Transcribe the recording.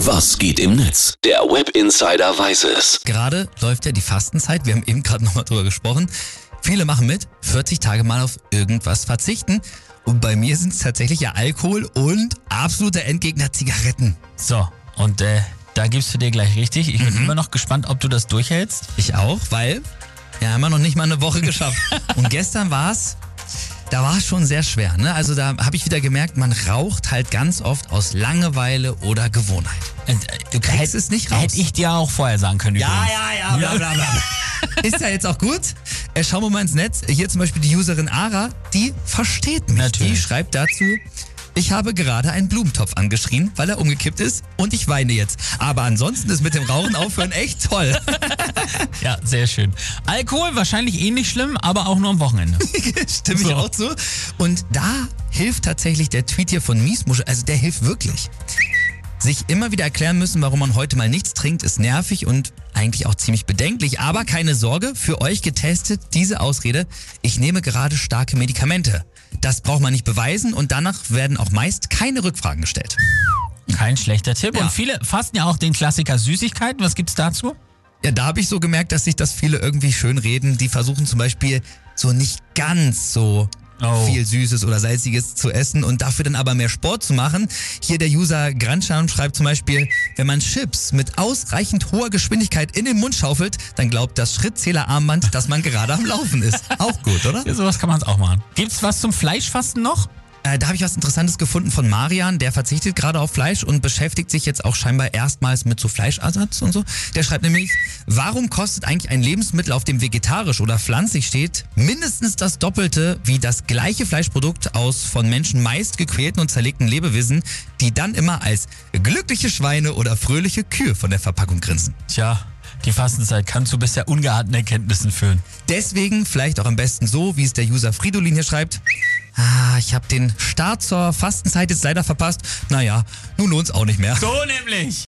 Was geht im Netz? Der Web Insider weiß es. Gerade läuft ja die Fastenzeit, wir haben eben gerade nochmal drüber gesprochen. Viele machen mit, 40 Tage mal auf irgendwas verzichten. Und bei mir sind es tatsächlich ja Alkohol und absoluter Endgegner Zigaretten. So, und äh, da gibst du dir gleich richtig. Ich bin Mhm. immer noch gespannt, ob du das durchhältst. Ich auch, weil ja, haben wir noch nicht mal eine Woche geschafft. und gestern war es, da war es schon sehr schwer. Ne? Also da habe ich wieder gemerkt, man raucht halt ganz oft aus Langeweile oder Gewohnheit. Und, äh, Du kriegst es nicht raus. Hätte ich dir auch vorher sagen können. übrigens. ja, bla, bla, bla. Ist ja jetzt auch gut. Äh, schauen wir mal ins Netz. Hier zum Beispiel die Userin Ara, die versteht mich. Natürlich. Die schreibt dazu, ich habe gerade einen Blumentopf angeschrien, weil er umgekippt ist und ich weine jetzt. Aber ansonsten ist mit dem Rauchen aufhören echt toll. Ja, sehr schön. Alkohol wahrscheinlich ähnlich schlimm, aber auch nur am Wochenende. Stimme ich So. auch zu. Und da hilft tatsächlich der Tweet hier von Miesmuschel, also der hilft wirklich. Sich immer wieder erklären müssen, warum man heute mal nichts trinkt, ist nervig und eigentlich auch ziemlich bedenklich. Aber keine Sorge, für euch getestet diese Ausrede, ich nehme gerade starke Medikamente. Das braucht man nicht beweisen und danach werden auch meist keine Rückfragen gestellt. Kein schlechter Tipp. Ja. Und viele fassen ja auch den Klassiker Süßigkeiten. Was gibt's dazu? Ja, da habe ich so gemerkt, dass sich das viele irgendwie schön reden. Die versuchen zum Beispiel so nicht ganz so Oh. viel Süßes oder Salziges zu essen und dafür dann aber mehr Sport zu machen. Hier der User Granschan schreibt zum Beispiel, wenn man Chips mit ausreichend hoher Geschwindigkeit in den Mund schaufelt, dann glaubt das Schrittzählerarmband, dass man gerade am Laufen ist. Auch gut, oder? Ja, sowas kann man auch machen. Gibt's was zum Fleischfasten noch? Äh, da habe ich was Interessantes gefunden von Marian, der verzichtet gerade auf Fleisch und beschäftigt sich jetzt auch scheinbar erstmals mit so Fleischersatz und so. Der schreibt nämlich, warum kostet eigentlich ein Lebensmittel, auf dem vegetarisch oder pflanzlich steht, mindestens das Doppelte wie das gleiche Fleischprodukt aus von Menschen meist gequälten und zerlegten Lebewesen, die dann immer als glückliche Schweine oder fröhliche Kühe von der Verpackung grinsen. Tja, die Fastenzeit kann zu bisher ungeahnten Erkenntnissen führen. Deswegen vielleicht auch am besten so, wie es der User Fridolin hier schreibt. Ah, ich habe den Start zur Fastenzeit jetzt leider verpasst. Naja, nun lohnt's auch nicht mehr. So nämlich.